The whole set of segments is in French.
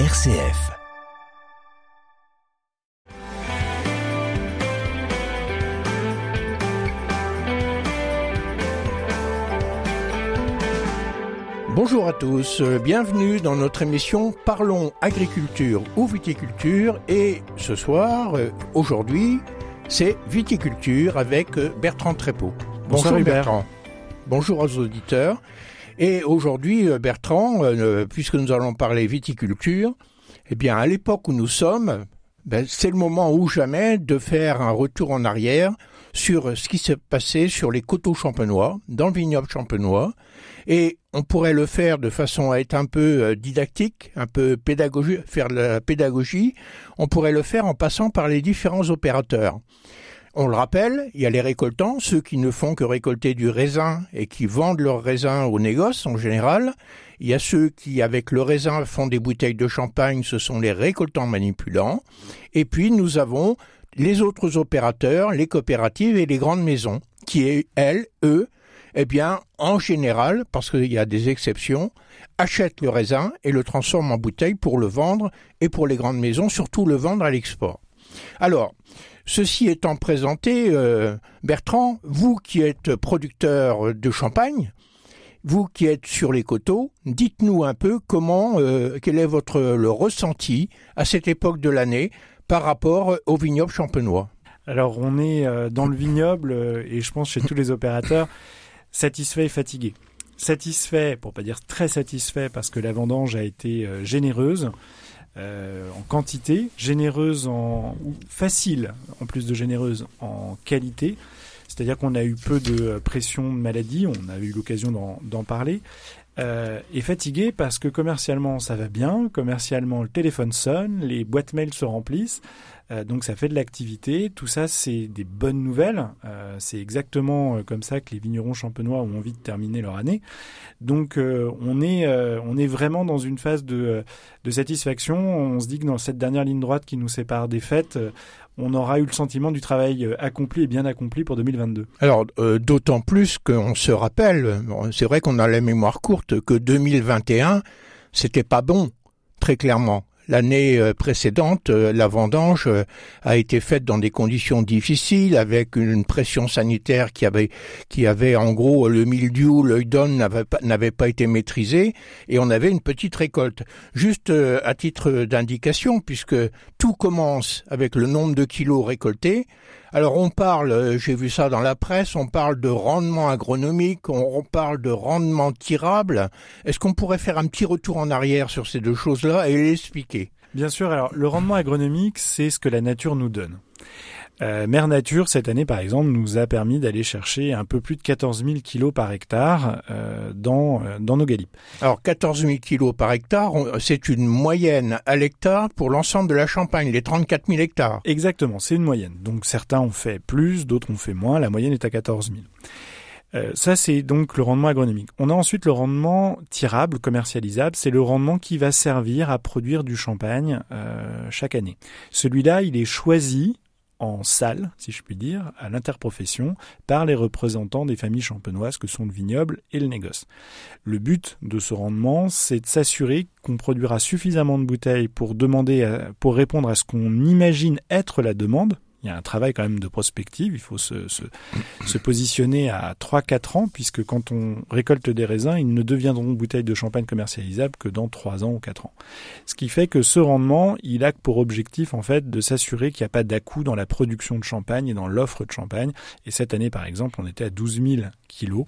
RCF. Bonjour à tous, bienvenue dans notre émission Parlons agriculture ou viticulture et ce soir, euh, aujourd'hui, c'est viticulture avec euh, Bertrand Trépeau. Bonsoir Bonjour. Bertrand. Bonjour aux auditeurs. Et aujourd'hui, euh, Bertrand, euh, puisque nous allons parler viticulture, eh bien, à l'époque où nous sommes, ben, c'est le moment ou jamais de faire un retour en arrière sur ce qui s'est passé sur les coteaux champenois, dans le vignoble champenois, et on pourrait le faire de façon à être un peu euh, didactique, un peu pédagogique, faire de la pédagogie, on pourrait le faire en passant par les différents opérateurs. On le rappelle, il y a les récoltants, ceux qui ne font que récolter du raisin et qui vendent leur raisin au négoce en général. Il y a ceux qui, avec le raisin, font des bouteilles de champagne, ce sont les récoltants manipulants. Et puis nous avons les autres opérateurs, les coopératives et les grandes maisons, qui, elles, eux, eh bien, en général, parce qu'il y a des exceptions, achètent le raisin et le transforment en bouteille pour le vendre et pour les grandes maisons, surtout le vendre à l'export. Alors, ceci étant présenté, euh, Bertrand, vous qui êtes producteur de champagne, vous qui êtes sur les coteaux, dites-nous un peu comment, euh, quel est votre le ressenti à cette époque de l'année par rapport au vignoble champenois. Alors on est euh, dans le vignoble et je pense chez tous les opérateurs satisfait et fatigué. Satisfait, pour pas dire très satisfait, parce que la vendange a été généreuse euh, en quantité, généreuse en ou facile, en plus de généreuse en qualité. C'est-à-dire qu'on a eu peu de euh, pression de maladie, on a eu l'occasion d'en- parler. Euh, et fatigué parce que commercialement ça va bien, commercialement le téléphone sonne, les boîtes mail se remplissent, euh, donc ça fait de l'activité. Tout ça c'est des bonnes nouvelles. Euh, c'est exactement euh, comme ça que les vignerons champenois ont envie de terminer leur année. Donc on est on est vraiment dans une phase de, de satisfaction. On se dit que dans cette dernière ligne droite qui nous sépare des fêtes, on aura eu le sentiment du travail accompli et bien accompli pour 2022. Alors, d'autant plus qu'on se rappelle, c'est vrai qu'on a la mémoire courte, que 2021, c'était pas bon, très clairement. L'année euh, précédente, euh, la vendange euh, a été faite dans des conditions difficiles, avec une pression sanitaire qui avait, qui avait en gros le mildiou, l'œil d'homme n'avait pas, pas été maîtrisé, et on avait une petite récolte. Juste à titre d'indication, puisque tout commence avec le nombre de kilos récoltés, alors on parle, euh, j'ai vu ça dans la presse, on parle de rendement agronomique, on, on parle de rendement tirable. Est-ce qu'on pourrait faire un petit retour en arrière sur ces deux choses-là et l'expliquer Bien sûr, alors le rendement agronomique, c'est ce que la nature nous donne. Euh, Mère Nature, cette année par exemple, nous a permis d'aller chercher un peu plus de 14 000 kilos par hectare euh, dans, euh, dans nos galipes. Alors 14 000 kilos par hectare, c'est une moyenne à l'hectare pour l'ensemble de la Champagne, les 34 000 hectares. Exactement, c'est une moyenne. Donc certains ont fait plus, d'autres ont fait moins, la moyenne est à 14 000. Euh, ça, c'est donc le rendement agronomique. On a ensuite le rendement tirable, commercialisable. C'est le rendement qui va servir à produire du champagne euh, chaque année. Celui-là, il est choisi en salle, si je puis dire, à l'interprofession, par les représentants des familles champenoises que sont le vignoble et le négoce. Le but de ce rendement, c'est de s'assurer qu'on produira suffisamment de bouteilles pour pour répondre à ce qu'on imagine être la demande. Il y a un travail quand même de prospective, il faut se, positionner à 3-4 ans, puisque quand on récolte des raisins, ils ne deviendront bouteilles de champagne commercialisables que dans 3 ans ou 4 ans. Ce qui fait que ce rendement, il a pour objectif en fait de s'assurer qu'il n'y a pas d'à-coup dans la production de champagne et dans l'offre de champagne. Et cette année, par exemple, on était à 12 000 kilos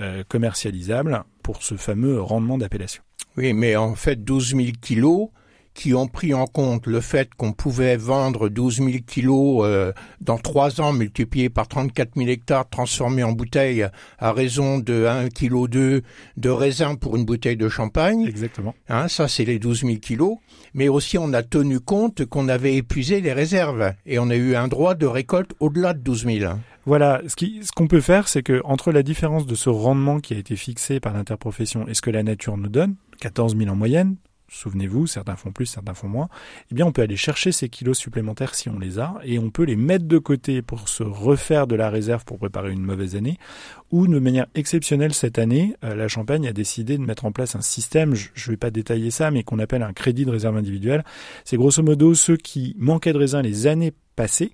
euh, commercialisables pour ce fameux rendement d'appellation. Oui, mais en fait 12 000 kilos qui ont pris en compte le fait qu'on pouvait vendre 12 000 kilos euh, dans trois ans multiplié par 34 000 hectares transformés en bouteilles à raison de 1 kg de, raisin pour une bouteille de champagne. Exactement. Hein, ça, c'est les 12 000 kilos. Mais aussi, on a tenu compte qu'on avait épuisé les réserves et on a eu un droit de récolte au-delà de 12 000. Voilà, ce qu'on peut faire, c'est que entre la différence de ce rendement qui a été fixé par l'interprofession et ce que la nature nous donne, 14 000 en moyenne, souvenez-vous, certains font plus, certains font moins, eh bien on peut aller chercher ces kilos supplémentaires si on les a, et on peut les mettre de côté pour se refaire de la réserve pour préparer une mauvaise année, ou de manière exceptionnelle cette année, euh, la Champagne a décidé de mettre en place un système, je ne vais pas détailler ça, mais qu'on appelle un crédit de réserve individuelle. C'est grosso modo ceux qui manquaient de raisin les années passées,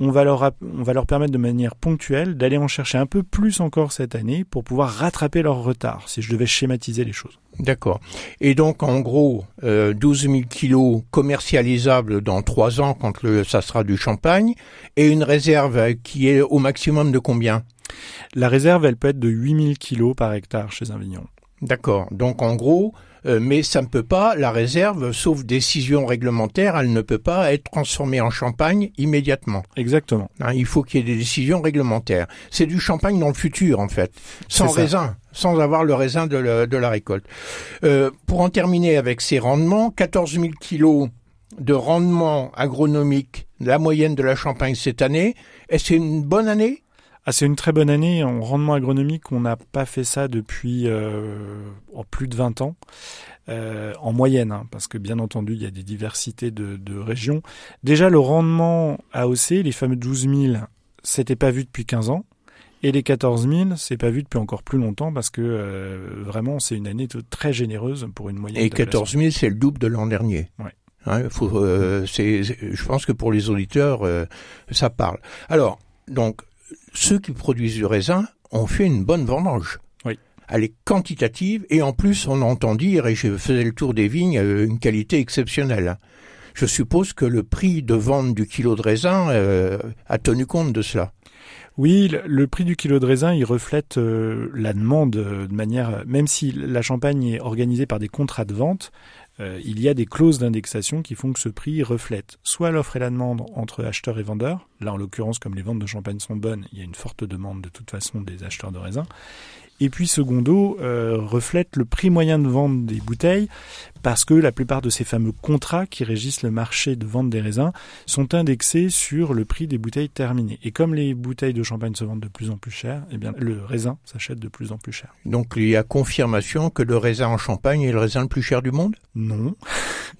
on va leur, on va leur permettre de manière ponctuelle d'aller en chercher un peu plus encore cette année pour pouvoir rattraper leur retard, si je devais schématiser les choses. D'accord. Et donc, en gros, euh, 12 000 kilos commercialisables dans trois ans quand le, ça sera du champagne, et une réserve qui est au maximum de combien? La réserve, elle peut être de 8 000 kilos par hectare chez un vigneron. D'accord. Donc, en gros, euh, mais ça ne peut pas, la réserve, sauf décision réglementaire, elle ne peut pas être transformée en champagne immédiatement. Exactement. Hein, il faut qu'il y ait des décisions réglementaires. C'est du champagne dans le futur, en fait, sans raisin, sans avoir le raisin de, la récolte. Euh, pour en terminer avec ces rendements, 14 000 kilos de rendement agronomique, la moyenne de la Champagne cette année, est-ce une bonne année? Ah, c'est une très bonne année en rendement agronomique. On n'a pas fait ça depuis euh, plus de 20 ans. Euh, en moyenne, hein, parce que bien entendu, il y a des diversités de, de régions. Déjà, le rendement AOC, les fameux 12 000, c'était pas vu depuis 15 ans. Et les 14 000, c'est pas vu depuis encore plus longtemps parce que euh, vraiment, c'est une année très généreuse pour une moyenne. Et 14 000, c'est le double de l'an dernier. Ouais. Hein, faut, euh, c'est, je pense que pour les auditeurs, euh, ça parle. Alors, donc, ceux qui produisent du raisin ont fait une bonne vendange. Oui. Elle est quantitative et en plus on entend dire, et je faisais le tour des vignes, euh, une qualité exceptionnelle. Je suppose que le prix de vente du kilo de raisin euh, a tenu compte de cela. Oui, le, prix du kilo de raisin, il reflète euh, la demande de manière, même si la Champagne est organisée par des contrats de vente, euh, il y a des clauses d'indexation qui font que ce prix reflète soit l'offre et la demande entre acheteurs et vendeurs. Là, en l'occurrence, comme les ventes de champagne sont bonnes, il y a une forte demande de toute façon des acheteurs de raisins. Et puis secondo, euh, reflète le prix moyen de vente des bouteilles, parce que la plupart de ces fameux contrats qui régissent le marché de vente des raisins sont indexés sur le prix des bouteilles terminées. Et comme les bouteilles de champagne se vendent de plus en plus cher, eh bien le raisin s'achète de plus en plus cher. Donc il y a confirmation que le raisin en Champagne est le raisin le plus cher du monde? Non.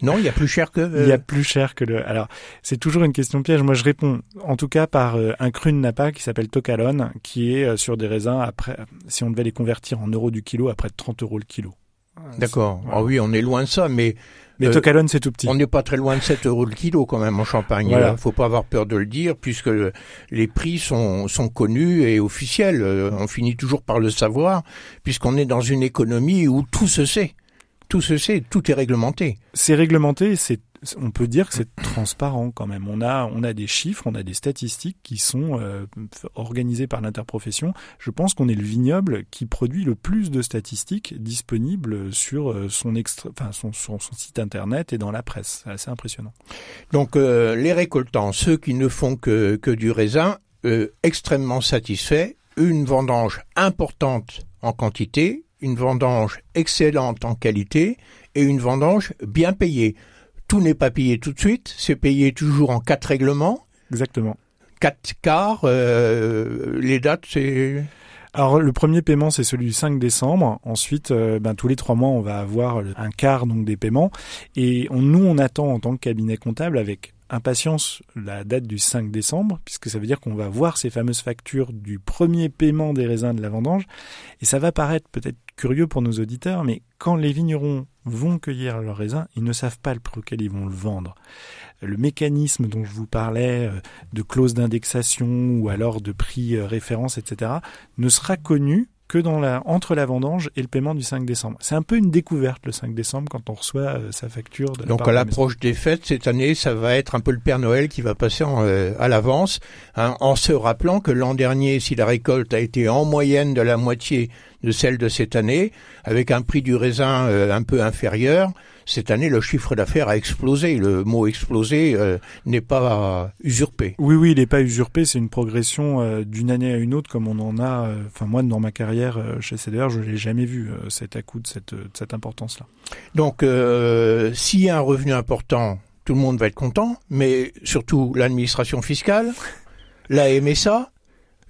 Non, il y a plus cher que. Il y a plus cher que le. Alors c'est toujours une question piège. Moi je réponds, en tout cas par euh, un cru de Napa qui s'appelle Tocalone, qui est euh, sur des raisins après, si on devait les convertir en euros du kilo, à près de 30 euros le kilo. D'accord. Ah oui, on est loin de ça, mais. Mais euh, Tocalone, c'est tout petit. On n'est pas très loin de 7 euros le kilo quand même en Champagne. Il ne faut pas avoir peur de le dire puisque les prix sont, sont connus et officiels. On finit toujours par le savoir puisqu'on est dans une économie où tout se sait. Tout se sait, tout est réglementé. C'est réglementé, c'est on peut dire que c'est transparent quand même. On a, on a des chiffres, on a des statistiques qui sont euh, organisées par l'interprofession. Je pense qu'on est le vignoble qui produit le plus de statistiques disponibles sur euh, son, enfin, son, son, site internet et dans la presse. C'est assez impressionnant. Donc euh, les récoltants, ceux qui ne font que, que du raisin, extrêmement satisfaits, une vendange importante en quantité, une vendange excellente en qualité et une vendange bien payée tout n'est pas payé tout de suite, c'est payé toujours en quatre règlements. Exactement. Quatre quarts, euh, les dates, c'est... Alors le premier paiement c'est celui du 5 décembre. Ensuite, euh, ben, tous les trois mois on va avoir un quart donc des paiements. Et nous on attend en tant que cabinet comptable avec impatience la date du 5 décembre, puisque ça veut dire qu'on va voir ces fameuses factures du premier paiement des raisins de la vendange. Et ça va paraître peut-être curieux pour nos auditeurs, mais quand les vignerons vont cueillir leurs raisins, ils ne savent pas le prix auquel ils vont le vendre. Le mécanisme dont je vous parlais, euh, de clause d'indexation ou alors de prix euh, référence, etc., ne sera connu que dans la, entre la vendange et le paiement du 5 décembre. C'est un peu une découverte le 5 décembre quand on reçoit euh, sa facture. De Donc à l'approche des fêtes cette année, ça va être un peu le Père Noël qui va passer euh, à l'avance, hein, en se rappelant que l'an dernier, si la récolte a été en moyenne de la moitié de celle de cette année, avec un prix du raisin euh, un peu inférieur, cette année, le chiffre d'affaires a explosé. Le mot explosé euh, n'est pas usurpé. Oui, oui, il n'est pas usurpé. C'est une progression euh, d'une année à une autre, comme on en a. Enfin, moi, dans ma carrière chez CDR, je l'ai jamais vu cet à de cette, cette importance-là. Donc, s'il y a un revenu important, tout le monde va être content, mais surtout l'administration fiscale, la MSA,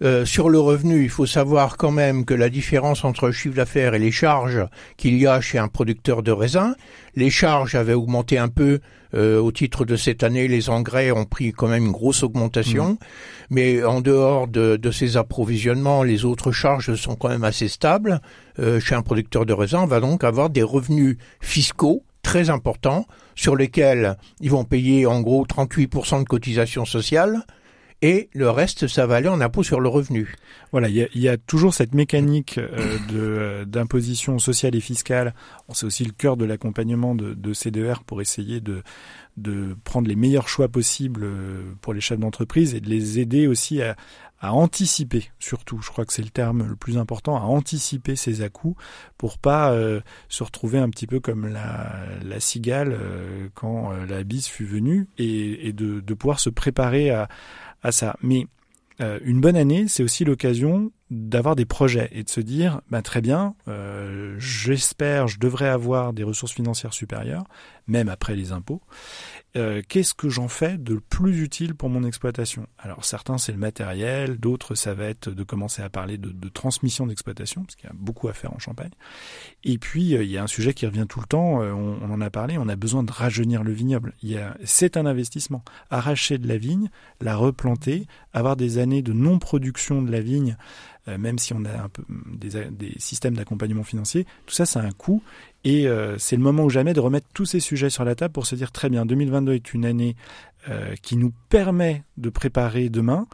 Euh, sur le revenu, il faut savoir quand même que la différence entre le chiffre d'affaires et les charges qu'il y a chez un producteur de raisin, les charges avaient augmenté un peu euh, au titre de cette année, les engrais ont pris quand même une grosse augmentation, mmh. mais en dehors de, de, ces approvisionnements, les autres charges sont quand même assez stables. Euh, chez un producteur de raisin, on va donc avoir des revenus fiscaux très importants sur lesquels ils vont payer en gros 38% de cotisation sociale et le reste, ça va aller en impôt sur le revenu. Voilà, il y a, y a toujours cette mécanique euh, de, d'imposition sociale et fiscale. C'est aussi le cœur de l'accompagnement de, de CDR pour essayer de, de prendre les meilleurs choix possibles euh, pour les chefs d'entreprise et de les aider aussi à, à anticiper, surtout, je crois que c'est le terme le plus important, à anticiper ces à-coups pour pas euh, se retrouver un petit peu comme la, la cigale quand la bise fut venue et, et de, de pouvoir se préparer à, à ça. Mais euh, une bonne année, c'est aussi l'occasion d'avoir des projets et de se dire, bah, très bien, euh, j'espère, je devrais avoir des ressources financières supérieures, même après les impôts. Euh, qu'est-ce que j'en fais de plus utile pour mon exploitation? Alors certains c'est le matériel, d'autres ça va être de commencer à parler de, transmission d'exploitation, parce qu'il y a beaucoup à faire en Champagne. Et puis euh, il y a un sujet qui revient tout le temps, euh, on, on, en a parlé, on a besoin de rajeunir le vignoble. C'est un investissement. Arracher de la vigne, la replanter, avoir des années de non-production de la vigne euh, même si on a un peu des, des systèmes d'accompagnement financier, tout ça, ça a un coût. Et euh, c'est le moment ou jamais de remettre tous ces sujets sur la table pour se dire très bien, 2022 est une année euh, qui nous permet de préparer demain.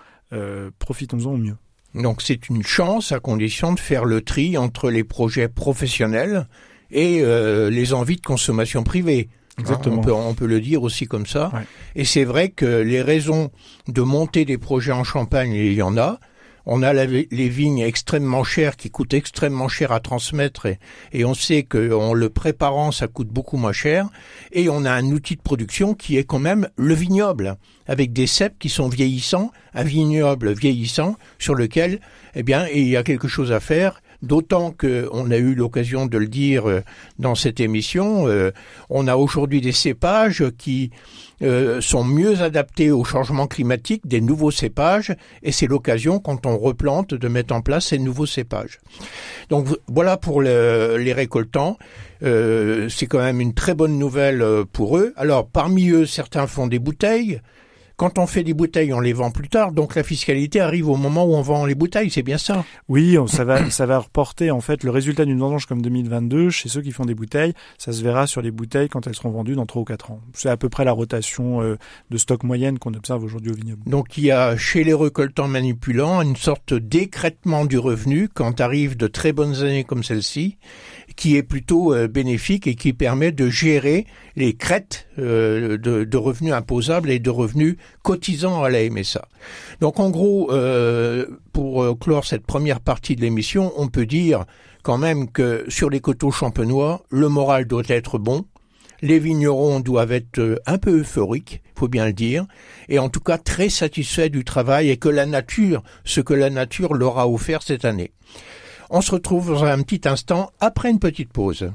Profitons-en au mieux. Donc c'est une chance à condition de faire le tri entre les projets professionnels et les envies de consommation privée. Hein, Exactement. on, peut, on, peut, le dire aussi comme ça. Ouais. Et c'est vrai que les raisons de monter des projets en Champagne, il y en a. On a les vignes extrêmement chères qui coûtent extrêmement cher à transmettre et, on sait qu'en le préparant, ça coûte beaucoup moins cher. Et on a un outil de production qui est quand même le vignoble, avec des cèpes qui sont vieillissants, un vignoble vieillissant sur lequel, eh bien, il y a quelque chose à faire D'autant qu'on a eu l'occasion de le dire euh, dans cette émission, euh, on a aujourd'hui des cépages qui euh, sont mieux adaptés au changement climatique, des nouveaux cépages, et c'est l'occasion, quand on replante, de mettre en place ces nouveaux cépages. Donc voilà pour le, les récoltants. c'est quand même une très bonne nouvelle pour eux. Alors parmi eux, certains font des bouteilles, quand on fait des bouteilles, on les vend plus tard, donc la fiscalité arrive au moment où on vend les bouteilles, c'est bien ça? Oui, ça va, ça va reporter en fait le résultat d'une vendange comme 2022 chez ceux qui font des bouteilles. Ça se verra sur les bouteilles quand elles seront vendues dans 3 ou 4 ans. C'est à peu près la rotation euh, de stock moyenne qu'on observe aujourd'hui au vignoble. Donc il y a chez les récoltants manipulants une sorte d'écrètement du revenu quand arrivent de très bonnes années comme celle-ci qui est plutôt euh, bénéfique et qui permet de gérer les crêtes euh, de, de, revenus imposables et de revenus cotisants à la MSA. Donc en gros, euh, pour clore cette première partie de l'émission, on peut dire quand même que sur les coteaux champenois, le moral doit être bon, les vignerons doivent être un peu euphoriques, faut bien le dire, et en tout cas très satisfaits du travail et que la nature, ce que la nature leur a offert cette année. On se retrouve dans un petit instant après une petite pause.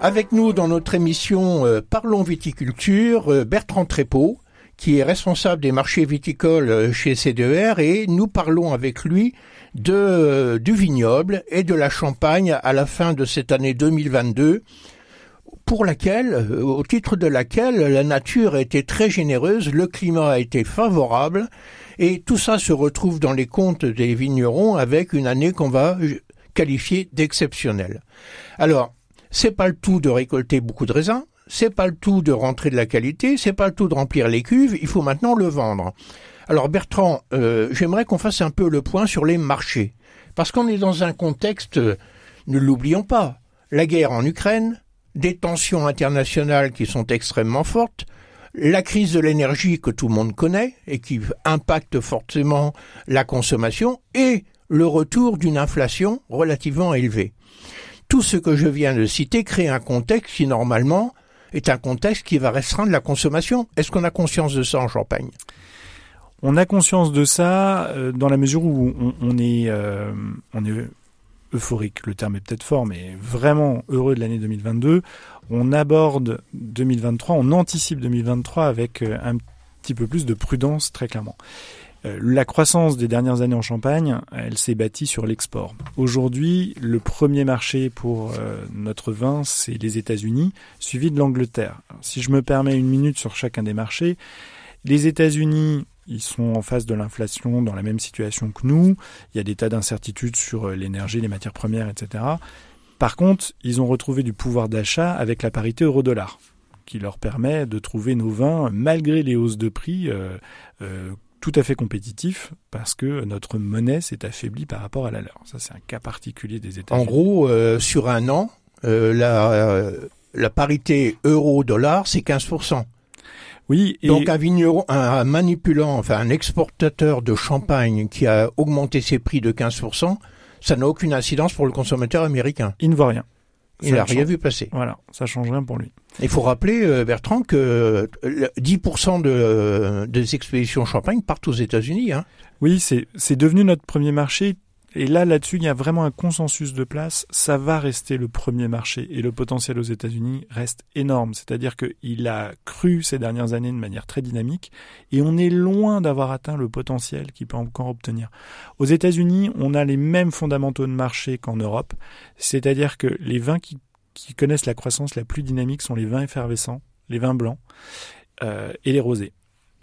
Avec nous dans notre émission euh, Parlons viticulture, euh, Bertrand Trépeau, qui est responsable des marchés viticoles euh, chez CDR, et nous parlons avec lui de, du vignoble et de la Champagne à la fin de cette année 2022 pour laquelle, au titre de laquelle la nature a été très généreuse, le climat a été favorable et tout ça se retrouve dans les comptes des vignerons avec une année qu'on va qualifier d'exceptionnelle. Alors, c'est pas le tout de récolter beaucoup de raisins, c'est pas le tout de rentrer de la qualité, c'est pas le tout de remplir les cuves, il faut maintenant le vendre. Alors Bertrand, euh, j'aimerais qu'on fasse un peu le point sur les marchés, parce qu'on est dans un contexte, ne l'oublions pas, la guerre en Ukraine, des tensions internationales qui sont extrêmement fortes, la crise de l'énergie que tout le monde connaît et qui impacte fortement la consommation et le retour d'une inflation relativement élevée. Tout ce que je viens de citer crée un contexte qui normalement est un contexte qui va restreindre la consommation. Est-ce qu'on a conscience de ça en Champagne? On a conscience de ça euh, dans la mesure où on, est, euh, on est euphorique, le terme est peut-être fort, mais vraiment heureux de l'année 2022. On aborde 2023, on anticipe 2023 avec euh, un petit peu plus de prudence très clairement. Euh, la croissance des dernières années en Champagne, elle s'est bâtie sur l'export. Aujourd'hui, le premier marché pour euh, notre vin, c'est les États-Unis, suivi de l'Angleterre. Si je me permets une minute sur chacun des marchés, les États-Unis, ils sont en face de l'inflation dans la même situation que nous. Il y a des tas d'incertitudes sur euh, l'énergie, les matières premières, etc. Par contre, ils ont retrouvé du pouvoir d'achat avec la parité euro-dollar qui leur permet de trouver nos vins malgré les hausses de prix tout à fait compétitifs parce que notre monnaie s'est affaiblie par rapport à la leur. Ça, c'est un cas particulier des États-Unis. En gros, euh, sur un an, la, la parité euro-dollar, c'est 15%. Oui. Et... Donc un vigneron, un manipulant, enfin un exportateur de champagne qui a augmenté ses prix de 15%, ça n'a aucune incidence pour le consommateur américain. Il ne voit rien. Il n'a rien vu passer. Voilà, ça change rien pour lui. Il faut rappeler, euh, Bertrand, que 10% de, des expéditions champagne partent aux États-Unis. Hein. Oui, c'est devenu notre premier marché et là, là-dessus, il y a vraiment un consensus de place. Ça va rester le premier marché et le potentiel aux États-Unis reste énorme. C'est-à-dire qu'il a cru ces dernières années de manière très dynamique et on est loin d'avoir atteint le potentiel qu'il peut encore obtenir. Aux États-Unis, on a les mêmes fondamentaux de marché qu'en Europe. C'est-à-dire que les vins qui, connaissent la croissance la plus dynamique sont les vins effervescents, les vins blancs euh, et les rosés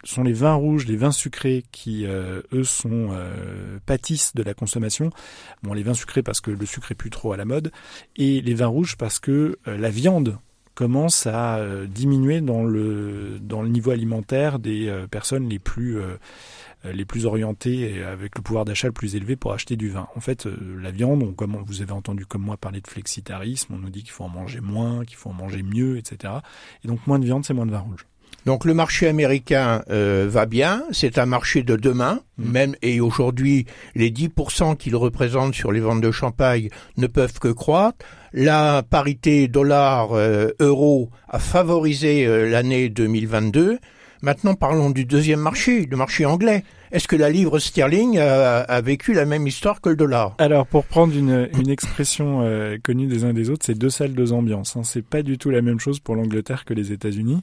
sont les vins rouges, les vins sucrés qui, euh, eux, sont euh, pâtissent de la consommation. Bon, les vins sucrés parce que le sucre est plus trop à la mode, et les vins rouges parce que euh, la viande commence à diminuer dans le niveau alimentaire des personnes les plus les plus orientées et avec le pouvoir d'achat le plus élevé pour acheter du vin. En fait, la viande, comme vous avez entendu comme moi parler de flexitarisme, on nous dit qu'il faut en manger moins, qu'il faut en manger mieux, etc. Et donc moins de viande, c'est moins de vin rouge. Donc le marché américain euh, va bien, c'est un marché de demain, mm. même et aujourd'hui les 10% qu'il représente sur les ventes de champagne ne peuvent que croître. La parité dollar-euro euh, a favorisé euh, l'année 2022. Maintenant parlons du deuxième marché, le marché anglais. Est-ce que la livre sterling a, vécu la même histoire que le dollar? Alors, pour prendre une, une expression connue des uns des autres, c'est deux salles, deux ambiances. Hein. C'est pas du tout la même chose pour l'Angleterre que les États-Unis.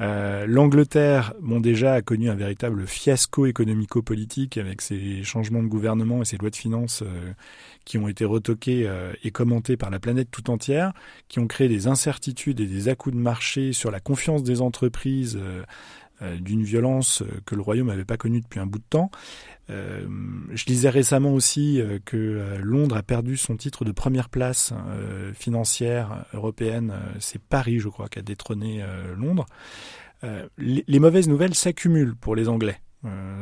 Euh, L'Angleterre, bon déjà, a connu un véritable fiasco économico-politique avec ses changements de gouvernement et ses lois de finances euh, qui ont été retoquées euh, et commentées par la planète tout entière, qui ont créé des incertitudes et des à de marché sur la confiance des entreprises d'une violence que le royaume n'avait pas connue depuis un bout de temps. Euh, je lisais récemment aussi euh, que euh, Londres a perdu son titre de première place financière européenne. C'est Paris, je crois, qui a détrôné Londres. Les, mauvaises nouvelles s'accumulent pour les Anglais.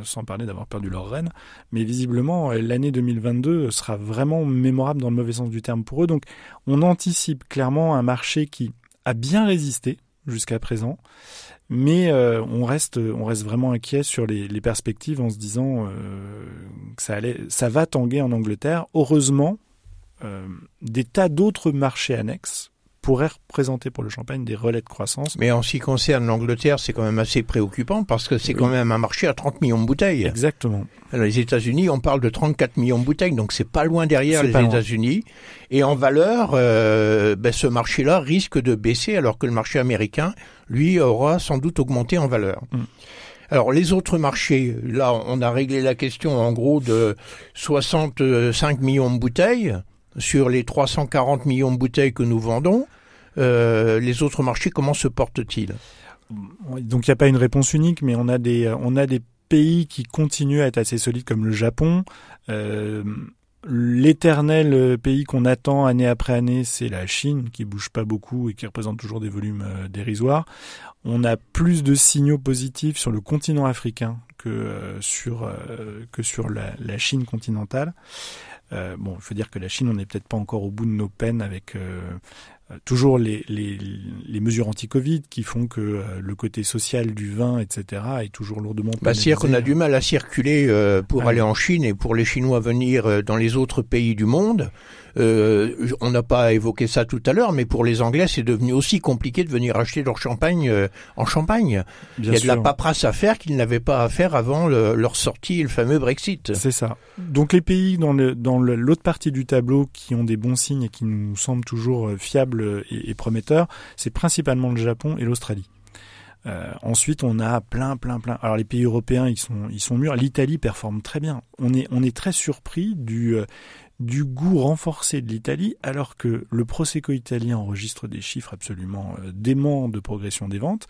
sans parler d'avoir perdu leur reine, mais visiblement l'année 2022 sera vraiment mémorable dans le mauvais sens du terme pour eux. Donc on anticipe clairement un marché qui a bien résisté jusqu'à présent, mais euh, on reste, on reste vraiment inquiet sur les, perspectives en se disant euh, que ça allait, ça va tanguer en Angleterre. Heureusement, euh, des tas d'autres marchés annexes pourraient représenter pour le champagne des relais de croissance. Mais en ce qui concerne l'Angleterre, c'est quand même assez préoccupant parce que c'est quand même un marché à 30 millions de bouteilles. Exactement. Alors, les États-Unis, on parle de 34 millions de bouteilles, donc c'est pas loin derrière les États-Unis. Et en valeur, euh, ben, ce marché-là risque de baisser alors que le marché américain, lui, aura sans doute augmenté en valeur. Mm. Alors les autres marchés, là on a réglé la question en gros de 65 millions de bouteilles sur les 340 millions de bouteilles que nous vendons. Euh, les autres marchés, comment se portent-ils? Donc il n'y a pas une réponse unique, mais on a des, euh, on a des pays qui continuent à être assez solides comme le Japon. Euh, L'éternel pays qu'on attend année après année, c'est la Chine, qui bouge pas beaucoup et qui représente toujours des volumes dérisoires. On a plus de signaux positifs sur le continent africain que sur que sur la, Chine continentale. Bon, il faut dire que la Chine, on n'est peut-être pas encore au bout de nos peines avec toujours les, les, les mesures anti-Covid qui font que euh, le côté social du vin, etc., est toujours lourdement bah, C'est-à-dire qu'on a du mal à circuler euh, pour aller en Chine et pour les Chinois venir dans les autres pays du monde. Euh, on n'a pas évoqué ça tout à l'heure, mais pour les Anglais, c'est devenu aussi compliqué de venir acheter leur champagne en Champagne. Il y a de la paperasse à faire qu'ils n'avaient pas à faire avant leur sortie, le fameux Brexit. C'est ça. Donc les pays dans le dans l'autre partie du tableau qui ont des bons signes et qui nous semblent toujours fiables et, prometteurs, c'est principalement le Japon et l'Australie. Euh, ensuite, on a plein, plein, plein. Alors les pays européens, ils sont, ils sont mûrs. L'Italie performe très bien. On est, on est très surpris du, euh, du goût renforcé de l'Italie, alors que le Prosecco italien enregistre des chiffres absolument euh, déments de progression des ventes.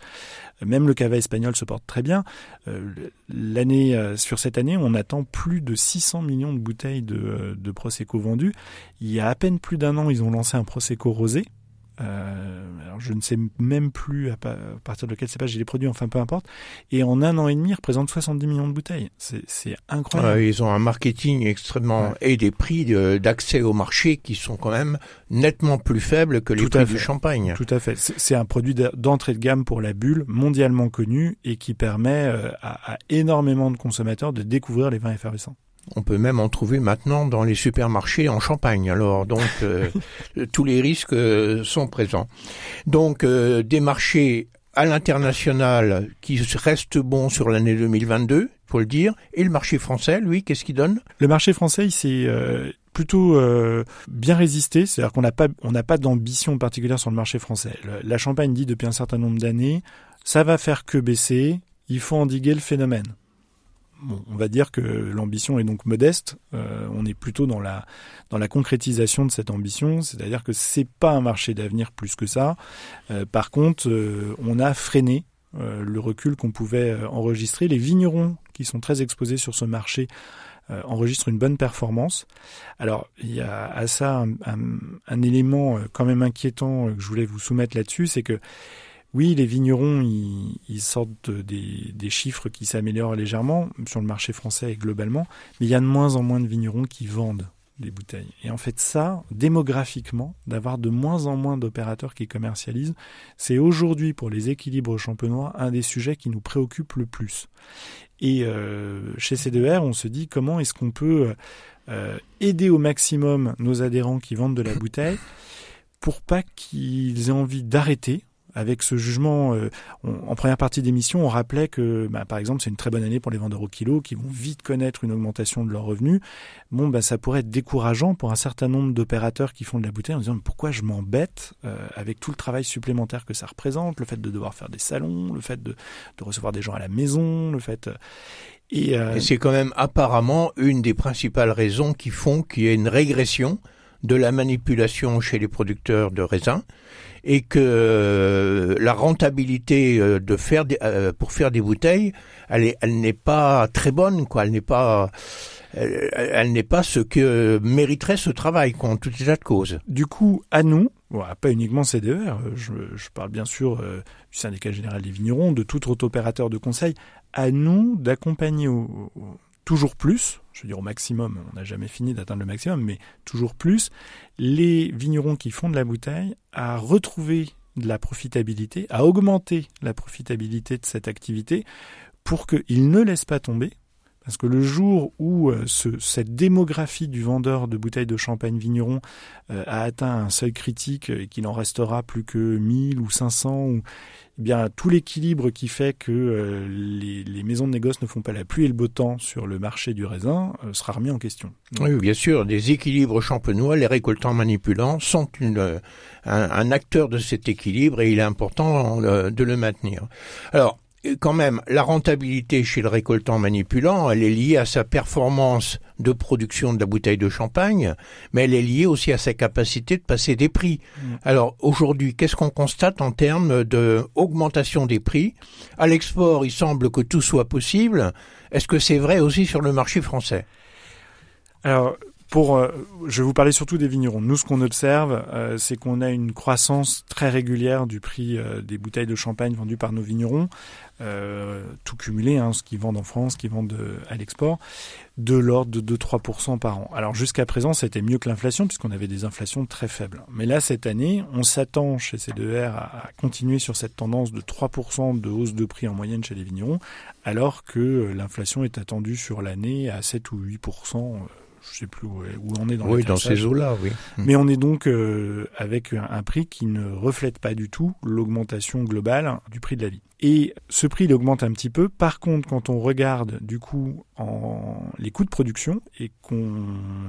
Même le cava espagnol se porte très bien. Euh, l'année, sur cette année, on attend plus de 600 millions de bouteilles de, de Prosecco vendues. Il y a à peine plus d'un an, ils ont lancé un Prosecco rosé euh, alors je ne sais même plus à, partir de quel cépage il est produit, enfin peu importe. Et en un an et demi, il représente 70 millions de bouteilles. C'est incroyable. ils ont un marketing extrêmement et des prix d'accès au marché qui sont quand même nettement plus faibles que les prix du champagne. Tout à fait. C'est un produit d'entrée de gamme pour la bulle, mondialement connu et qui permet euh, à, à énormément de consommateurs de découvrir les vins effervescents. On peut même en trouver maintenant dans les supermarchés en Champagne. Alors donc euh, tous les risques euh, sont présents. Donc euh, des marchés à l'international qui restent bons sur l'année 2022, faut le dire. Et le marché français, lui, qu'est-ce qu'il donne? Le marché français, il s'est plutôt bien résisté, c'est-à-dire qu'on n'a pas on n'a pas d'ambition particulière sur le marché français. la Champagne dit depuis un certain nombre d'années, ça va faire que baisser, il faut endiguer le phénomène on va dire que l'ambition est donc modeste. Euh, on est plutôt dans la dans la concrétisation de cette ambition, c'est-à-dire que c'est pas un marché d'avenir plus que ça. Euh, par contre, euh, on a freiné le recul qu'on pouvait enregistrer. Les vignerons qui sont très exposés sur ce marché enregistrent une bonne performance. Alors, il y a à ça un élément quand même inquiétant que je voulais vous soumettre là-dessus, c'est que oui, les vignerons, ils, sortent des, chiffres qui s'améliorent légèrement sur le marché français et globalement, mais il y a de moins en moins de vignerons qui vendent des bouteilles. Et en fait, ça, démographiquement, d'avoir de moins en moins d'opérateurs qui commercialisent, c'est aujourd'hui pour les équilibres champenois un des sujets qui nous préoccupe le plus. Et euh, chez C2R, on se dit comment est-ce qu'on peut euh, aider au maximum nos adhérents qui vendent de la bouteille pour pas qu'ils aient envie d'arrêter avec ce jugement, euh, en première partie d'émission, on rappelait que, bah, par exemple, c'est une très bonne année pour les vendeurs au kilo qui vont vite connaître une augmentation de leurs revenus. Bon, bah, ça pourrait être décourageant pour un certain nombre d'opérateurs qui font de la bouteille en disant pourquoi je m'embête euh, avec tout le travail supplémentaire que ça représente, le fait de devoir faire des salons, le fait de, de recevoir des gens à la maison, le fait. Euh, et, Et c'est quand même apparemment une des principales raisons qui font qu'il y ait une régression de la manipulation chez les producteurs de raisins et que euh, la rentabilité euh, de faire euh, pour faire des bouteilles, elle, n'est pas très bonne, quoi. Elle n'est pas, elle, n'est pas ce que mériterait ce travail, quoi, en tout état de cause. Du coup, à nous, pas uniquement CDER, je, parle bien sûr du syndicat général des vignerons, de tout autre opérateur de conseil, à nous d'accompagner toujours plus, je veux dire au maximum, on n'a jamais fini d'atteindre le maximum, mais toujours plus, les vignerons qui font de la bouteille à retrouver de la profitabilité, à augmenter la profitabilité de cette activité pour qu'ils ne laissent pas tomber. Parce que le jour où euh, cette démographie du vendeur de bouteilles de champagne vigneron euh, a atteint un seuil critique et qu'il en restera plus que 1000 ou 500 ou, eh bien tout l'équilibre qui fait que euh, les, maisons de négoce ne font pas la pluie et le beau temps sur le marché du raisin euh, sera remis en question. oui, bien sûr, des équilibres champenois, les récoltants manipulants sont une, un, acteur de cet équilibre et il est important de le maintenir. Alors, quand même, la rentabilité chez le récoltant manipulant, elle est liée à sa performance de production de la bouteille de champagne, mais elle est liée aussi à sa capacité de passer des prix. Mm. Alors aujourd'hui, qu'est-ce qu'on constate en termes d'augmentation des prix? À l'export, il semble que tout soit possible. Est-ce que c'est vrai aussi sur le marché français? Alors, pour, euh, je vais vous parler surtout des vignerons. Nous, ce qu'on observe, euh, c'est qu'on a une croissance très régulière du prix euh, des bouteilles de champagne vendues par nos vignerons, tout cumulé, hein, ce qu'ils vendent en France, ce qu'ils vendent à l'export, de l'ordre de 2-3% par an. Alors jusqu'à présent, c'était mieux que l'inflation, puisqu'on avait des inflations très faibles. Mais là, cette année, on s'attend chez C2R à, à continuer sur cette tendance de 3% de hausse de prix en moyenne chez les vignerons, alors que l'inflation est attendue sur l'année à 7 ou 8% je sais plus où, on est dans Oui, dans ces eaux-là, oui. Hmm. Mais on est donc euh, avec un, prix qui ne reflète pas du tout l'augmentation globale du prix de la vie. Et ce prix, il augmente un petit peu. Par contre, quand on regarde du coup en les coûts de production et qu'on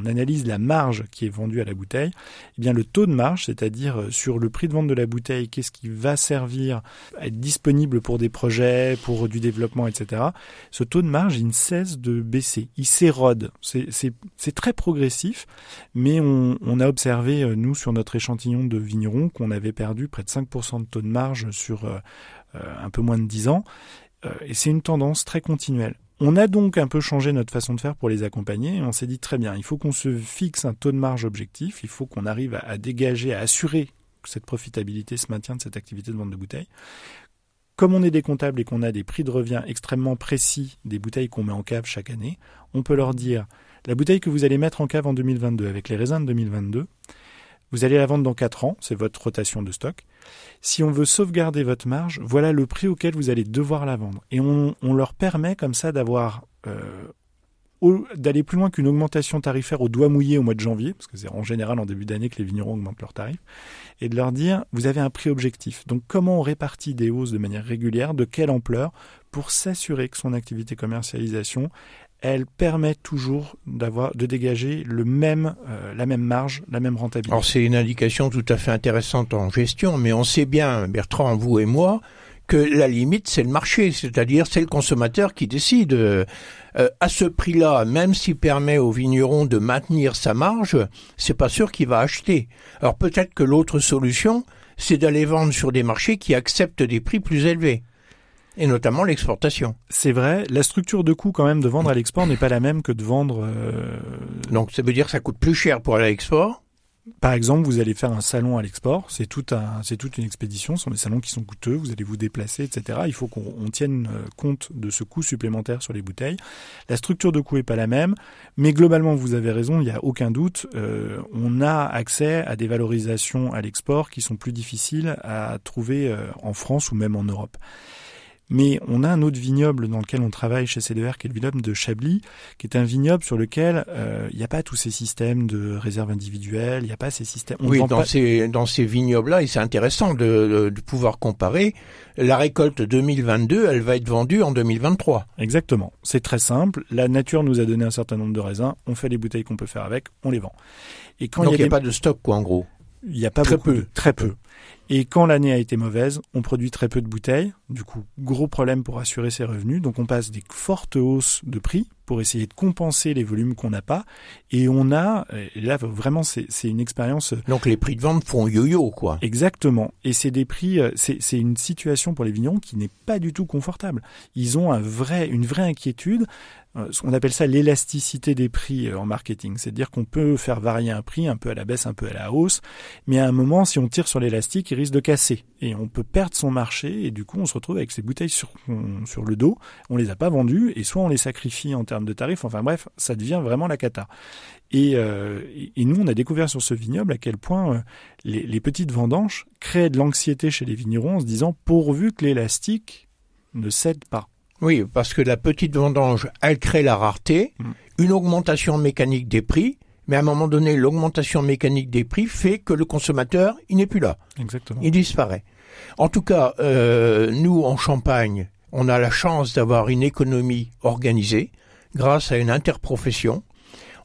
analyse la marge qui est vendue à la bouteille, eh bien le taux de marge, c'est-à-dire euh, sur le prix de vente de la bouteille, qu'est-ce qui va servir à être disponible pour des projets, pour du développement, etc. Ce taux de marge, il ne cesse de baisser. Il s'érode. C'est très progressif, mais on, on a observé, euh, nous, sur notre échantillon de vignerons, qu'on avait perdu près de 5% de taux de marge sur euh, un peu moins de 10 ans. Euh, et c'est une tendance très continuelle. On a donc un peu changé notre façon de faire pour les accompagner et on s'est dit très bien, il faut qu'on se fixe un taux de marge objectif, il faut qu'on arrive à, dégager, à assurer que cette profitabilité se maintient de cette activité de vente de bouteilles. Comme on est des comptables et qu'on a des prix de revient extrêmement précis des bouteilles qu'on met en cave chaque année, on peut leur dire la bouteille que vous allez mettre en cave en 2022 avec les raisins de 2022, vous allez la vendre dans 4 ans, c'est votre rotation de stock. Si on veut sauvegarder votre marge, voilà le prix auquel vous allez devoir la vendre. Et on, leur permet comme ça d'avoir euh, d'aller plus loin qu'une augmentation tarifaire au doigt mouillé au mois de janvier, parce que c'est en général en début d'année que les vignerons augmentent leurs tarifs, et de leur dire vous avez un prix objectif. Donc comment on répartit des hausses de manière régulière, de quelle ampleur, pour s'assurer que son activité commercialisation elle permet toujours d'avoir de dégager le même euh, la même marge, la même rentabilité. Alors c'est une indication tout à fait intéressante en gestion, mais on sait bien, Bertrand, vous et moi, que la limite c'est le marché, c'est-à-dire c'est le consommateur qui décide. Euh, à ce prix-là, même s'il permet au vigneron de maintenir sa marge, c'est pas sûr qu'il va acheter. Alors peut-être que l'autre solution, c'est d'aller vendre sur des marchés qui acceptent des prix plus élevés et notamment l'exportation. C'est vrai, la structure de coût quand même de vendre à l'export n'est pas la même que de vendre. Euh... Donc ça veut dire que ça coûte plus cher pour aller à l'export? Par exemple, vous allez faire un salon à l'export, c'est tout un, c'est toute une expédition. Ce sont des salons qui sont coûteux, vous allez vous déplacer, etc. Il faut qu'on tienne euh, compte de ce coût supplémentaire sur les bouteilles. La structure de coût est pas la même, mais globalement, vous avez raison, il n'y a aucun doute. Euh, on a accès à des valorisations à l'export qui sont plus difficiles à trouver euh, en France ou même en Europe. Mais on a un autre vignoble dans lequel on travaille chez CDR, qui est le vignoble de Chablis, qui est un vignoble sur lequel euh, il n'y a pas tous ces systèmes de réserve individuelle, il n'y a pas ces systèmes. oui, dans, ces, dans ces vignobles-là, et c'est intéressant de, de, pouvoir comparer, la récolte 2022, elle va être vendue en 2023. Exactement. C'est très simple. La nature nous a donné un certain nombre de raisins, on fait les bouteilles qu'on peut faire avec, on les vend. Et quand Donc il n'y a, pas de stock, quoi, en gros. Il n'y a pas très peu, très peu. Et quand l'année a été mauvaise, on produit très peu de bouteilles. Du coup, gros problème pour assurer ses revenus. Donc on passe des fortes hausses de prix pour essayer de compenser les volumes qu'on n'a pas. Et on a, et là vraiment c'est une expérience. Donc les prix de vente font yo-yo quoi. Exactement. Et c'est des prix, euh, c'est une situation pour les vignerons qui n'est pas du tout confortable. Ils ont un vrai, une vraie inquiétude euh, on appelle ça l'élasticité des prix euh, en marketing. C'est-à-dire qu'on peut faire varier un prix un peu à la baisse, un peu à la hausse, mais à un moment, si on tire sur l'élastique, il risque de casser. Et on peut perdre son marché, et du coup, on se retrouve avec ces bouteilles sur, sur le dos. On les a pas vendues, et soit on les sacrifie en termes de tarifs. Enfin bref, ça devient vraiment la cata. Et, euh, et nous, on a découvert sur ce vignoble à quel point les, les petites vendanges créent de l'anxiété chez les vignerons en se disant pourvu que l'élastique ne cède pas. Oui, parce que la petite vendange, elle crée la rareté, mm. une augmentation mécanique des prix, mais à un moment donné, l'augmentation mécanique des prix fait que le consommateur, il n'est plus là. Exactement. Il disparaît. En tout cas, euh, nous, en Champagne, on a la chance d'avoir une économie organisée grâce à une interprofession.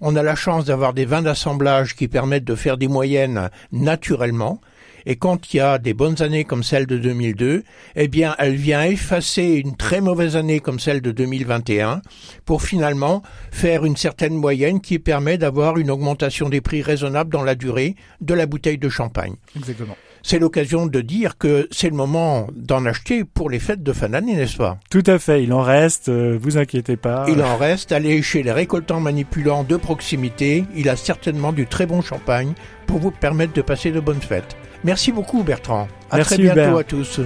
On a la chance d'avoir des vins d'assemblage qui permettent de faire des moyennes naturellement. Et quand il y a des bonnes années comme celle de 2002, eh bien, elle vient effacer une très mauvaise année comme celle de 2021 pour finalement faire une certaine moyenne qui permet d'avoir une augmentation des prix raisonnable dans la durée de la bouteille de champagne. Exactement c'est l'occasion de dire que c'est le moment d'en acheter pour les fêtes de fin d'année, n'est-ce pas? Tout à fait, il en reste, euh, vous inquiétez pas. Il en reste, allez chez les récoltants manipulants de proximité, il a certainement du très bon champagne pour vous permettre de passer de bonnes fêtes. Merci beaucoup Bertrand. À très bientôt à tous.